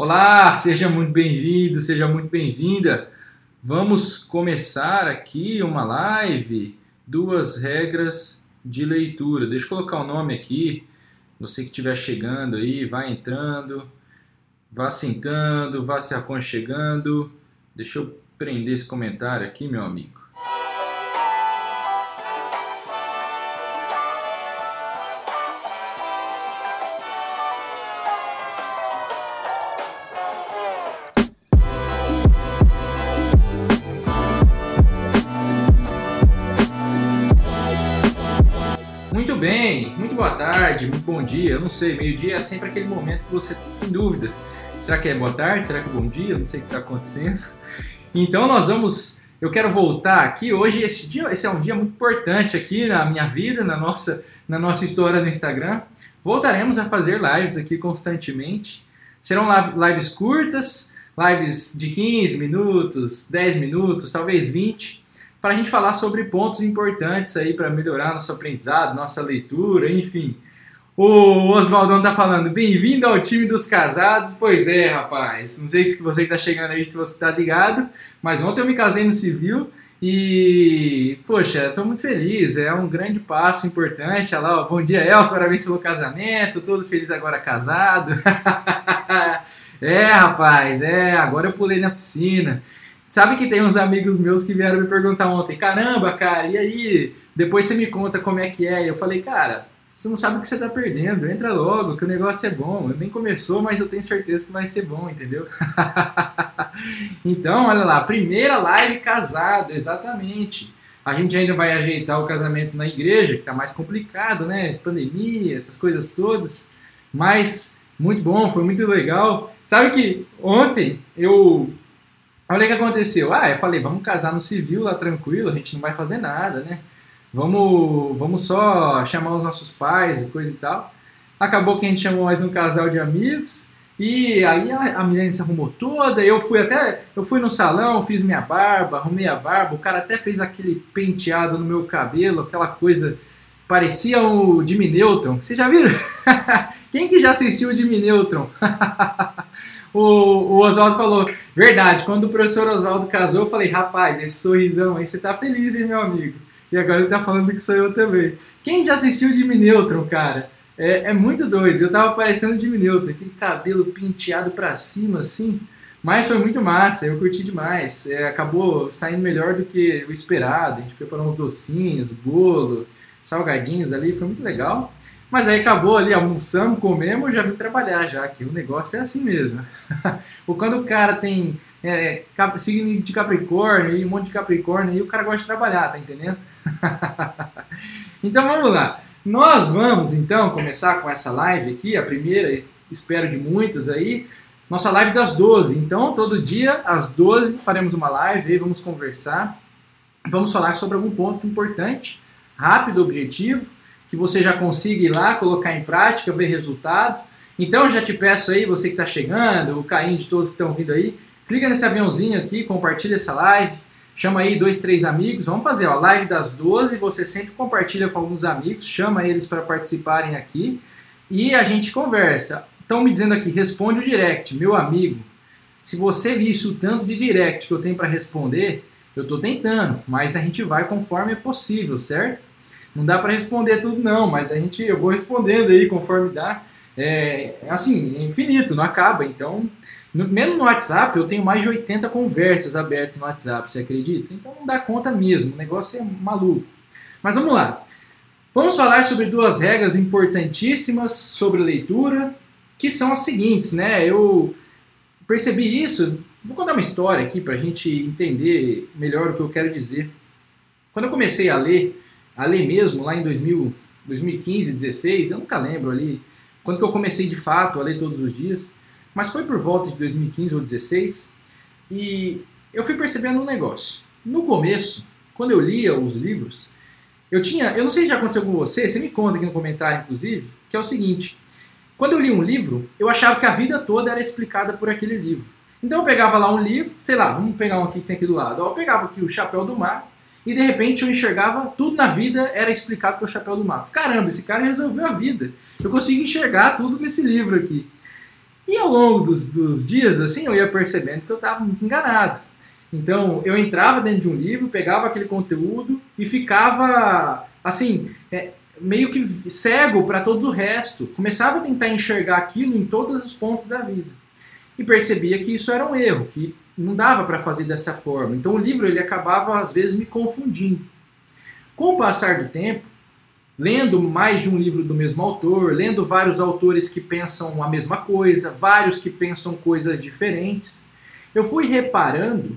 Olá, seja muito bem-vindo, seja muito bem-vinda. Vamos começar aqui uma live, duas regras de leitura. Deixa eu colocar o nome aqui. Você que estiver chegando aí, vai entrando, vá sentando, vá se aconchegando. Deixa eu prender esse comentário aqui, meu amigo. Boa tarde, muito bom dia, eu não sei, meio-dia é sempre aquele momento que você tem dúvida. Será que é boa tarde? Será que é bom dia? Eu não sei o que está acontecendo. Então nós vamos, eu quero voltar aqui hoje, esse dia, esse é um dia muito importante aqui na minha vida, na nossa, na nossa história no Instagram. Voltaremos a fazer lives aqui constantemente. Serão lives curtas, lives de 15 minutos, 10 minutos, talvez 20 para a gente falar sobre pontos importantes aí para melhorar nosso aprendizado, nossa leitura, enfim. O Oswaldão tá falando, bem-vindo ao time dos casados. Pois é, rapaz. Não sei se você que tá chegando aí, se você tá ligado, mas ontem eu me casei no civil e, poxa, tô muito feliz. É um grande passo importante. Olha lá, ó, bom dia, Elton, parabéns pelo casamento. Todo feliz agora casado. é, rapaz, é. Agora eu pulei na piscina. Sabe que tem uns amigos meus que vieram me perguntar ontem, caramba, cara, e aí? Depois você me conta como é que é. E eu falei, cara, você não sabe o que você está perdendo, entra logo, que o negócio é bom. Nem começou, mas eu tenho certeza que vai ser bom, entendeu? então, olha lá, primeira live casado, exatamente. A gente ainda vai ajeitar o casamento na igreja, que está mais complicado, né? Pandemia, essas coisas todas. Mas muito bom, foi muito legal. Sabe que ontem eu Olha o que aconteceu. Ah, eu falei, vamos casar no civil lá tranquilo, a gente não vai fazer nada, né? Vamos, vamos só chamar os nossos pais e coisa e tal. Acabou que a gente chamou mais um casal de amigos. E aí a, a menina se arrumou toda, eu fui até, eu fui no salão, fiz minha barba, arrumei a barba, o cara até fez aquele penteado no meu cabelo, aquela coisa, parecia o Jimmy Neutron. Vocês já viram? Quem que já assistiu o Jimmy Neutron? o, o Oswaldo falou, verdade, quando o professor Oswaldo casou, eu falei, rapaz, esse sorrisão aí, você tá feliz, hein, meu amigo? E agora ele tá falando que sou eu também. Quem já assistiu Jimmy Neutron, cara? É, é muito doido, eu tava parecendo Jimmy Neutron, aquele cabelo penteado pra cima, assim, mas foi muito massa, eu curti demais. É, acabou saindo melhor do que o esperado. A gente preparou uns docinhos, bolo, salgadinhos ali, foi muito legal. Mas aí acabou ali, almoçamos, comemos, já vim trabalhar já, que o negócio é assim mesmo. Ou quando o cara tem é, signo de Capricórnio e um monte de Capricórnio, aí o cara gosta de trabalhar, tá entendendo? então vamos lá. Nós vamos então começar com essa live aqui, a primeira, espero de muitas aí. Nossa live das 12. Então, todo dia às 12 faremos uma live aí, vamos conversar. Vamos falar sobre algum ponto importante, rápido, objetivo que você já consiga ir lá, colocar em prática, ver resultado. Então já te peço aí, você que está chegando, o Caim de todos que estão vindo aí, clica nesse aviãozinho aqui, compartilha essa live, chama aí dois, três amigos, vamos fazer a live das 12, você sempre compartilha com alguns amigos, chama eles para participarem aqui e a gente conversa. Estão me dizendo aqui, responde o direct, meu amigo. Se você visse o tanto de direct que eu tenho para responder, eu estou tentando, mas a gente vai conforme é possível, certo? Não dá para responder tudo não, mas a gente eu vou respondendo aí conforme dá. É, assim, é infinito, não acaba. Então, no, mesmo no WhatsApp, eu tenho mais de 80 conversas abertas no WhatsApp, você acredita? Então não dá conta mesmo, o negócio é maluco. Mas vamos lá. Vamos falar sobre duas regras importantíssimas sobre leitura, que são as seguintes, né? Eu percebi isso, vou contar uma história aqui para a gente entender melhor o que eu quero dizer. Quando eu comecei a ler, a ler mesmo lá em 2000, 2015, 16, eu nunca lembro ali, quando que eu comecei de fato a ler todos os dias, mas foi por volta de 2015 ou 16, e eu fui percebendo um negócio. No começo, quando eu lia os livros, eu tinha, eu não sei se já aconteceu com você, você me conta aqui no comentário inclusive, que é o seguinte, quando eu li um livro, eu achava que a vida toda era explicada por aquele livro. Então eu pegava lá um livro, sei lá, vamos pegar um aqui que tem aqui do lado. Eu pegava aqui o Chapéu do Mar e de repente eu enxergava tudo na vida era explicado pelo Chapéu do Mago. Caramba, esse cara resolveu a vida. Eu consigo enxergar tudo nesse livro aqui. E ao longo dos, dos dias, assim, eu ia percebendo que eu estava muito enganado. Então, eu entrava dentro de um livro, pegava aquele conteúdo e ficava, assim, é, meio que cego para todo o resto. Começava a tentar enxergar aquilo em todos os pontos da vida. E percebia que isso era um erro, que não dava para fazer dessa forma. Então, o livro ele acabava, às vezes, me confundindo. Com o passar do tempo, lendo mais de um livro do mesmo autor, lendo vários autores que pensam a mesma coisa, vários que pensam coisas diferentes, eu fui reparando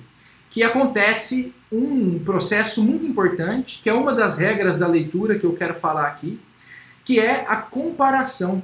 que acontece um processo muito importante, que é uma das regras da leitura que eu quero falar aqui, que é a comparação.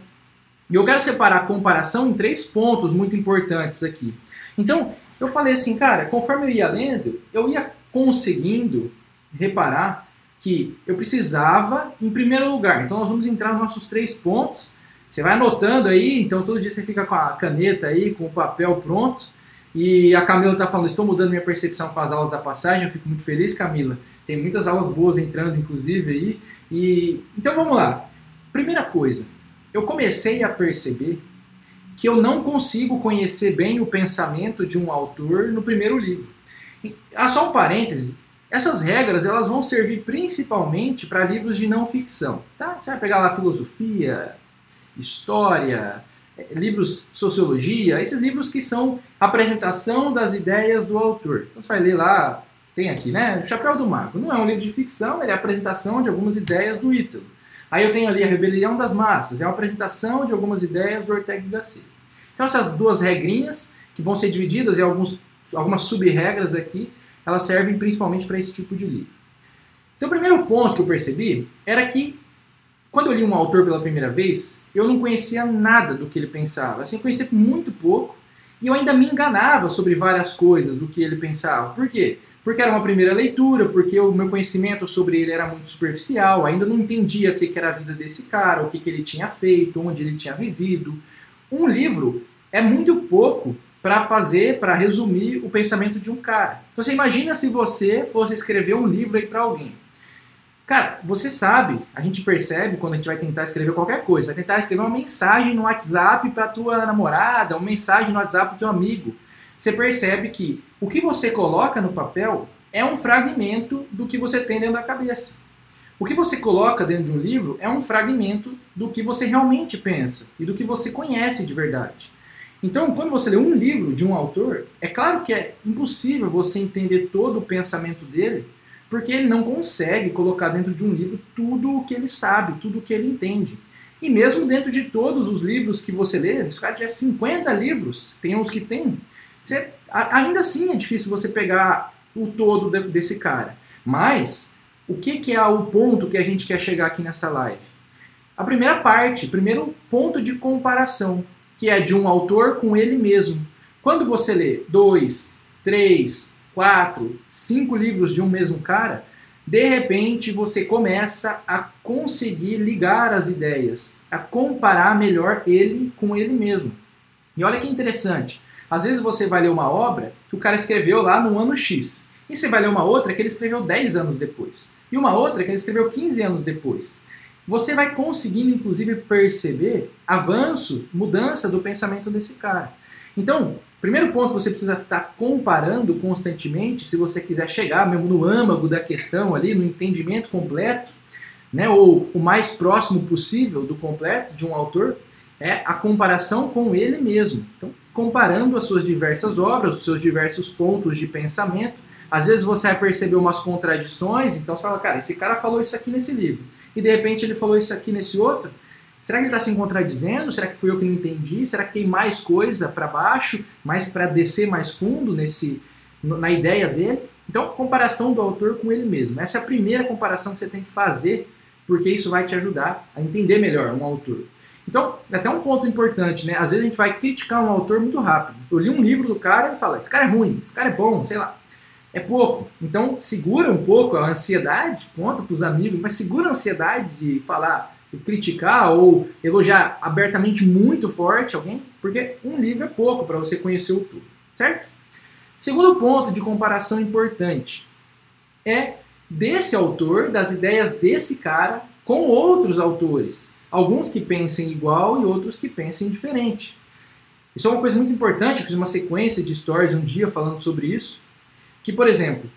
E eu quero separar a comparação em três pontos muito importantes aqui. Então, eu falei assim, cara, conforme eu ia lendo, eu ia conseguindo reparar que eu precisava, em primeiro lugar, então nós vamos entrar nos nossos três pontos. Você vai anotando aí, então todo dia você fica com a caneta aí, com o papel pronto. E a Camila está falando, estou mudando minha percepção com as aulas da passagem, eu fico muito feliz, Camila. Tem muitas aulas boas entrando, inclusive, aí. E Então vamos lá. Primeira coisa, eu comecei a perceber que eu não consigo conhecer bem o pensamento de um autor no primeiro livro. Ah, só um parêntese, essas regras elas vão servir principalmente para livros de não ficção. Tá? Você vai pegar lá filosofia, história, eh, livros sociologia, esses livros que são apresentação das ideias do autor. Então você vai ler lá, tem aqui, né? O Chapéu do Mago. Não é um livro de ficção, ele é a apresentação de algumas ideias do Ítalo. Aí eu tenho ali a Rebelião das Massas, é uma apresentação de algumas ideias do Ortega y Gasset. Então essas duas regrinhas, que vão ser divididas em alguns, algumas sub-regras aqui, elas servem principalmente para esse tipo de livro. Então, o primeiro ponto que eu percebi era que, quando eu li um autor pela primeira vez, eu não conhecia nada do que ele pensava. Assim, eu conhecia muito pouco e eu ainda me enganava sobre várias coisas do que ele pensava. Por quê? Porque era uma primeira leitura, porque o meu conhecimento sobre ele era muito superficial, ainda não entendia o que era a vida desse cara, o que ele tinha feito, onde ele tinha vivido. Um livro é muito pouco para fazer, para resumir o pensamento de um cara. Então você imagina se você fosse escrever um livro aí para alguém. Cara, você sabe, a gente percebe quando a gente vai tentar escrever qualquer coisa, vai tentar escrever uma mensagem no WhatsApp para tua namorada, uma mensagem no WhatsApp para teu amigo. Você percebe que o que você coloca no papel é um fragmento do que você tem dentro da cabeça. O que você coloca dentro de um livro é um fragmento do que você realmente pensa e do que você conhece de verdade. Então, quando você lê um livro de um autor, é claro que é impossível você entender todo o pensamento dele, porque ele não consegue colocar dentro de um livro tudo o que ele sabe, tudo o que ele entende. E mesmo dentro de todos os livros que você lê, se tiver 50 livros, tem uns que tem, você, ainda assim é difícil você pegar o todo desse cara. Mas, o que, que é o ponto que a gente quer chegar aqui nessa live? A primeira parte, primeiro ponto de comparação que é de um autor com ele mesmo. Quando você lê dois, três, quatro, cinco livros de um mesmo cara, de repente você começa a conseguir ligar as ideias, a comparar melhor ele com ele mesmo. E olha que interessante. Às vezes você vai ler uma obra que o cara escreveu lá no ano X. E você vai ler uma outra que ele escreveu 10 anos depois. E uma outra que ele escreveu 15 anos depois você vai conseguindo, inclusive, perceber avanço, mudança do pensamento desse cara. Então, primeiro ponto você precisa estar comparando constantemente, se você quiser chegar mesmo no âmago da questão ali, no entendimento completo, né, ou o mais próximo possível do completo de um autor, é a comparação com ele mesmo. Então, comparando as suas diversas obras, os seus diversos pontos de pensamento, às vezes você vai perceber umas contradições, então você fala, cara, esse cara falou isso aqui nesse livro, e de repente ele falou isso aqui nesse outro. Será que ele está se contradizendo? Será que fui eu que não entendi? Será que tem mais coisa para baixo, mais para descer mais fundo nesse, na ideia dele? Então, comparação do autor com ele mesmo. Essa é a primeira comparação que você tem que fazer, porque isso vai te ajudar a entender melhor um autor. Então, é até um ponto importante, né? Às vezes a gente vai criticar um autor muito rápido. Eu li um livro do cara e fala: esse cara é ruim, esse cara é bom, sei lá é pouco. Então, segura um pouco a ansiedade, conta para os amigos, mas segura a ansiedade de falar, de criticar ou elogiar abertamente muito forte alguém, porque um livro é pouco para você conhecer o tudo, certo? Segundo ponto de comparação importante é desse autor, das ideias desse cara com outros autores. Alguns que pensem igual e outros que pensem diferente. Isso é uma coisa muito importante, eu fiz uma sequência de stories um dia falando sobre isso, que, por exemplo,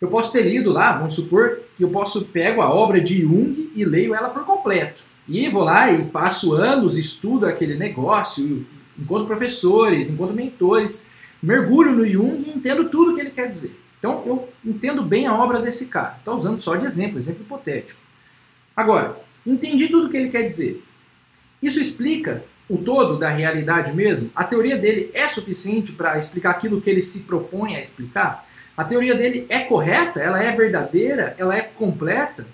eu posso ter lido lá, vamos supor que eu posso pego a obra de Jung e leio ela por completo. E vou lá e passo anos, estudo aquele negócio, encontro professores, encontro mentores, mergulho no Jung e entendo tudo o que ele quer dizer. Então eu entendo bem a obra desse cara. Estou usando só de exemplo, exemplo hipotético. Agora, entendi tudo o que ele quer dizer. Isso explica o todo da realidade mesmo? A teoria dele é suficiente para explicar aquilo que ele se propõe a explicar? A teoria dele é correta? Ela é verdadeira? Ela é completa?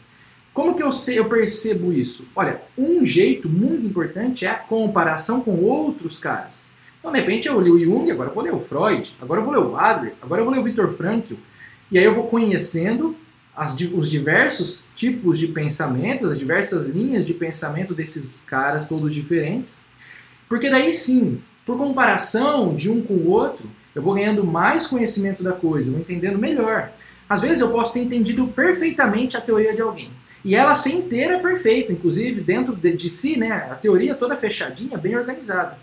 Como que eu, sei, eu percebo isso? Olha, um jeito muito importante é a comparação com outros caras. Então, de repente, eu li o Jung, agora eu vou ler o Freud, agora eu vou ler o Adler, agora eu vou ler o Viktor Frankl. E aí eu vou conhecendo as, os diversos tipos de pensamentos, as diversas linhas de pensamento desses caras todos diferentes. Porque daí sim, por comparação de um com o outro, eu vou ganhando mais conhecimento da coisa, vou entendendo melhor. Às vezes eu posso ter entendido perfeitamente a teoria de alguém. E ela ser inteira perfeita, inclusive dentro de, de si, né? A teoria toda fechadinha, bem organizada.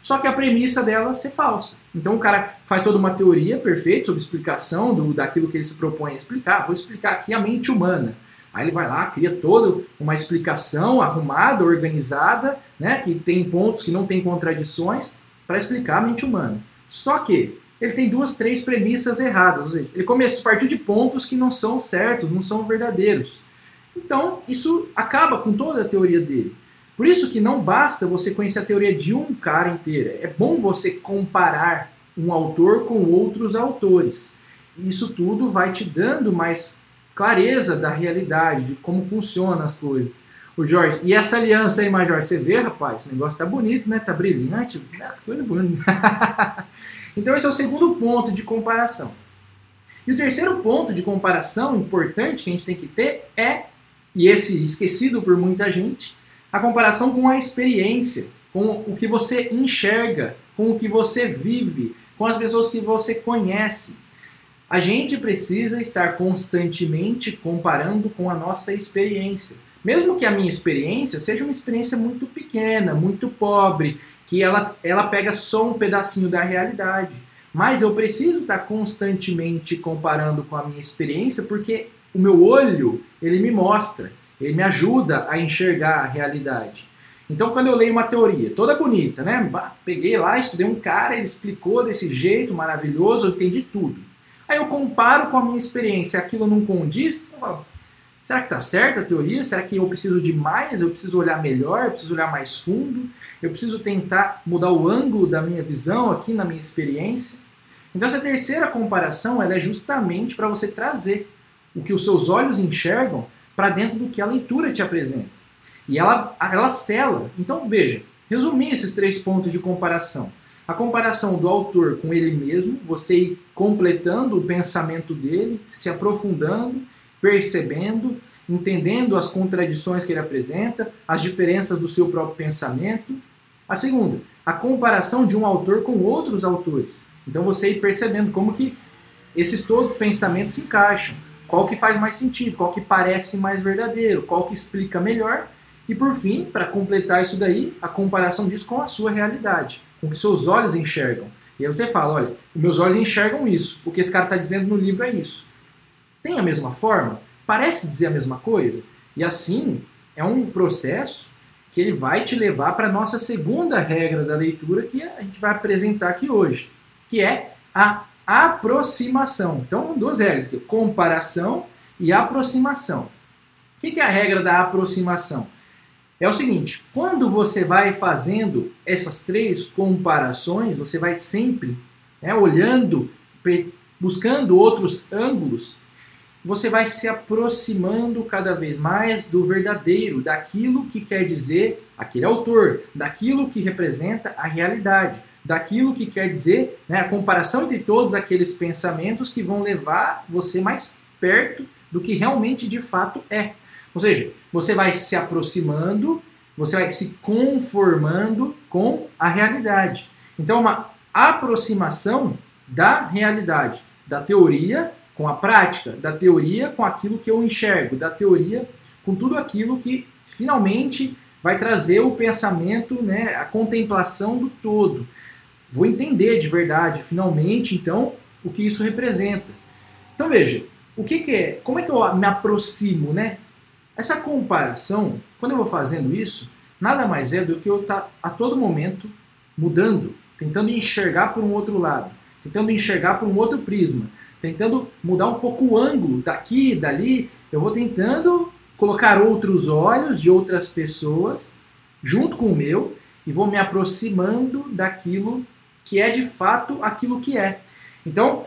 Só que a premissa dela ser falsa. Então o cara faz toda uma teoria perfeita sobre explicação do, daquilo que ele se propõe a explicar. Vou explicar aqui a mente humana. Aí ele vai lá, cria toda uma explicação arrumada, organizada, né, que tem pontos que não tem contradições, para explicar a mente humana. Só que ele tem duas, três premissas erradas. Ou seja, ele começa a partir de pontos que não são certos, não são verdadeiros. Então, isso acaba com toda a teoria dele. Por isso que não basta você conhecer a teoria de um cara inteira. É bom você comparar um autor com outros autores. Isso tudo vai te dando mais clareza da realidade, de como funcionam as coisas. O Jorge, e essa aliança aí, Major, você vê, rapaz, esse negócio tá bonito, né? Tá brilhante, essa coisa bonita. então esse é o segundo ponto de comparação. E o terceiro ponto de comparação importante que a gente tem que ter é e esse esquecido por muita gente, a comparação com a experiência, com o que você enxerga, com o que você vive, com as pessoas que você conhece. A gente precisa estar constantemente comparando com a nossa experiência. Mesmo que a minha experiência seja uma experiência muito pequena, muito pobre, que ela, ela pega só um pedacinho da realidade. Mas eu preciso estar constantemente comparando com a minha experiência porque o meu olho, ele me mostra, ele me ajuda a enxergar a realidade. Então, quando eu leio uma teoria toda bonita, né? Peguei lá, estudei um cara, ele explicou desse jeito maravilhoso, eu entendi tudo. Aí eu comparo com a minha experiência, aquilo não condiz? Será que está certa a teoria? Será que eu preciso de mais? Eu preciso olhar melhor? Eu preciso olhar mais fundo? Eu preciso tentar mudar o ângulo da minha visão aqui na minha experiência? Então essa terceira comparação ela é justamente para você trazer o que os seus olhos enxergam para dentro do que a leitura te apresenta. E ela, ela cela. Então, veja, resumir esses três pontos de comparação. A comparação do autor com ele mesmo, você ir completando o pensamento dele, se aprofundando, percebendo, entendendo as contradições que ele apresenta, as diferenças do seu próprio pensamento. A segunda, a comparação de um autor com outros autores. Então você ir percebendo como que esses todos pensamentos se encaixam qual que faz mais sentido, qual que parece mais verdadeiro, qual que explica melhor. E por fim, para completar isso daí, a comparação disso com a sua realidade, com o que seus olhos enxergam. E aí você fala, olha, meus olhos enxergam isso, o que esse cara está dizendo no livro é isso. Tem a mesma forma? Parece dizer a mesma coisa? E assim, é um processo que ele vai te levar para a nossa segunda regra da leitura que a gente vai apresentar aqui hoje, que é a aproximação. Então, duas regras: comparação e aproximação. O que é a regra da aproximação? É o seguinte: quando você vai fazendo essas três comparações, você vai sempre né, olhando, buscando outros ângulos, você vai se aproximando cada vez mais do verdadeiro, daquilo que quer dizer aquele autor, daquilo que representa a realidade daquilo que quer dizer né, a comparação entre todos aqueles pensamentos que vão levar você mais perto do que realmente de fato é. Ou seja, você vai se aproximando, você vai se conformando com a realidade. Então, uma aproximação da realidade, da teoria com a prática, da teoria com aquilo que eu enxergo, da teoria com tudo aquilo que finalmente vai trazer o pensamento, né, a contemplação do todo. vou entender de verdade, finalmente, então, o que isso representa. Então veja, o que, que é, como é que eu me aproximo, né? Essa comparação, quando eu vou fazendo isso, nada mais é do que eu estar tá, a todo momento mudando, tentando enxergar por um outro lado, tentando enxergar por um outro prisma, tentando mudar um pouco o ângulo daqui, dali. Eu vou tentando colocar outros olhos de outras pessoas junto com o meu e vou me aproximando daquilo que é de fato aquilo que é. Então,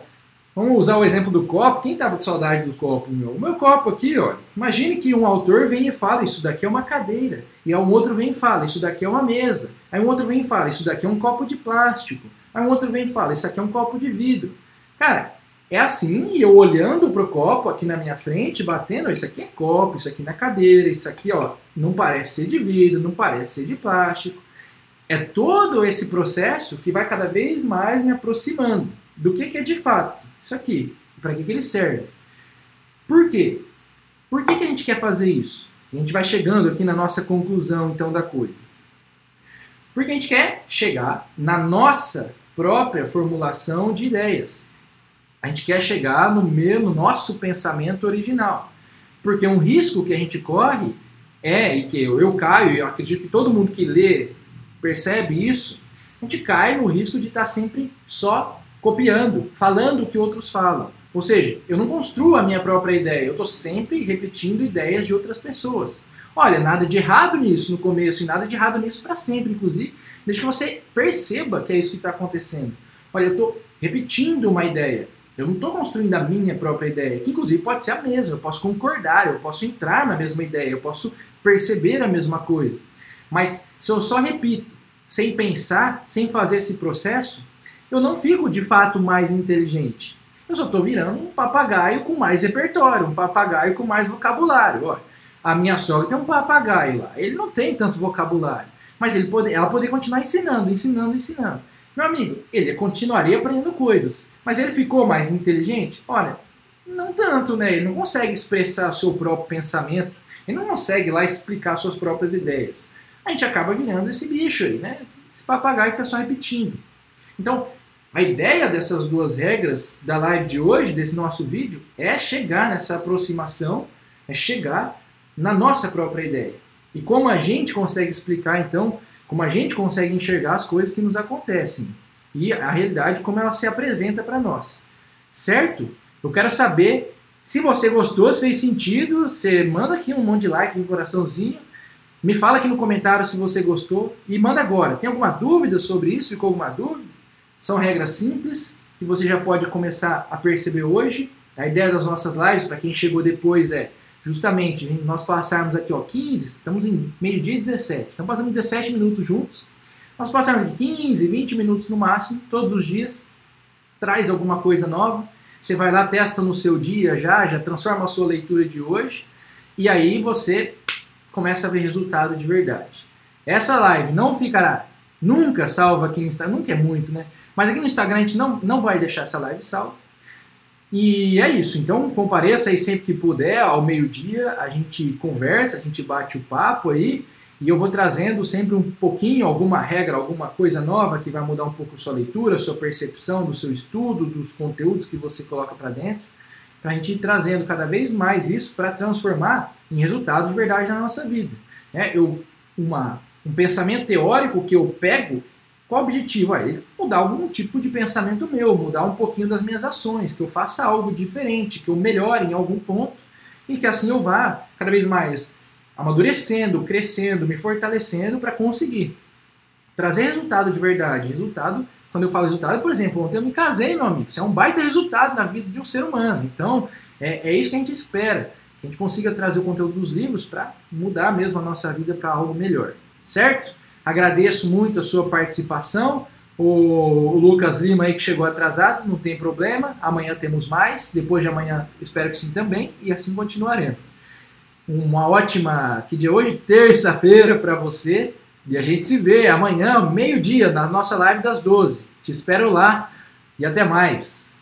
vamos usar o exemplo do copo. Quem estava com saudade do copo, meu? O meu copo aqui, ó. Imagine que um autor vem e fala: Isso daqui é uma cadeira. E um outro vem e fala: Isso daqui é uma mesa. Aí um outro vem e fala: Isso daqui é um copo de plástico. Aí um outro vem e fala: Isso aqui é um copo de vidro. Cara, é assim, e eu olhando pro copo aqui na minha frente, batendo, isso aqui é copo, isso aqui na cadeira, isso aqui, ó, não parece ser de vidro, não parece ser de plástico. É todo esse processo que vai cada vez mais me aproximando do que, que é de fato isso aqui, para que, que ele serve. Por quê? Por que, que a gente quer fazer isso? A gente vai chegando aqui na nossa conclusão, então, da coisa. Porque a gente quer chegar na nossa própria formulação de ideias. A gente quer chegar no, meu, no nosso pensamento original. Porque um risco que a gente corre é, e que eu, eu caio, e eu acredito que todo mundo que lê percebe isso, a gente cai no risco de estar sempre só copiando, falando o que outros falam. Ou seja, eu não construo a minha própria ideia, eu estou sempre repetindo ideias de outras pessoas. Olha, nada de errado nisso no começo e nada de errado nisso para sempre, inclusive, desde que você perceba que é isso que está acontecendo. Olha, eu estou repetindo uma ideia. Eu não estou construindo a minha própria ideia, que inclusive pode ser a mesma, eu posso concordar, eu posso entrar na mesma ideia, eu posso perceber a mesma coisa. Mas se eu só repito, sem pensar, sem fazer esse processo, eu não fico de fato mais inteligente. Eu só estou virando um papagaio com mais repertório, um papagaio com mais vocabulário. Ó, a minha sogra tem um papagaio lá, ele não tem tanto vocabulário, mas ele pode, ela poderia continuar ensinando, ensinando, ensinando. Meu amigo, ele continuaria aprendendo coisas, mas ele ficou mais inteligente? Olha, não tanto, né? Ele não consegue expressar o seu próprio pensamento, ele não consegue lá explicar suas próprias ideias. A gente acaba virando esse bicho aí, né? Esse papagaio que fica só repetindo. Então, a ideia dessas duas regras da live de hoje, desse nosso vídeo, é chegar nessa aproximação, é chegar na nossa própria ideia. E como a gente consegue explicar, então, como a gente consegue enxergar as coisas que nos acontecem e a realidade como ela se apresenta para nós. Certo? Eu quero saber se você gostou, se fez sentido, você manda aqui um monte de like, um coraçãozinho. Me fala aqui no comentário se você gostou e manda agora. Tem alguma dúvida sobre isso? Ficou alguma dúvida? São regras simples que você já pode começar a perceber hoje. A ideia das nossas lives, para quem chegou depois, é justamente nós passarmos aqui ó, 15, estamos em meio-dia 17, estamos passando 17 minutos juntos. Nós passarmos aqui 15, 20 minutos no máximo, todos os dias, traz alguma coisa nova. Você vai lá, testa no seu dia já, já transforma a sua leitura de hoje, e aí você começa a ver resultado de verdade. Essa live não ficará nunca salva aqui no Instagram, nunca é muito, né? Mas aqui no Instagram a gente não, não vai deixar essa live salva. E é isso. Então compareça aí sempre que puder, ao meio-dia, a gente conversa, a gente bate o papo aí. E eu vou trazendo sempre um pouquinho, alguma regra, alguma coisa nova que vai mudar um pouco sua leitura, sua percepção do seu estudo, dos conteúdos que você coloca para dentro, para a gente ir trazendo cada vez mais isso para transformar em resultados de verdade na nossa vida. É, eu, uma, um pensamento teórico que eu pego qual o objetivo? É mudar algum tipo de pensamento meu, mudar um pouquinho das minhas ações, que eu faça algo diferente, que eu melhore em algum ponto e que assim eu vá cada vez mais amadurecendo, crescendo, me fortalecendo para conseguir trazer resultado de verdade. Resultado, quando eu falo resultado, por exemplo, ontem eu me casei, meu amigo. Isso é um baita resultado na vida de um ser humano. Então, é, é isso que a gente espera. Que a gente consiga trazer o conteúdo dos livros para mudar mesmo a nossa vida para algo melhor. Certo? Agradeço muito a sua participação. O, Lucas Lima aí que chegou atrasado, não tem problema. Amanhã temos mais. Depois de amanhã, espero que sim também. E assim continuaremos. Uma ótima, que dia hoje? Terça-feira para você. E a gente se vê amanhã, meio-dia, na nossa live das 12. Te espero lá e até mais.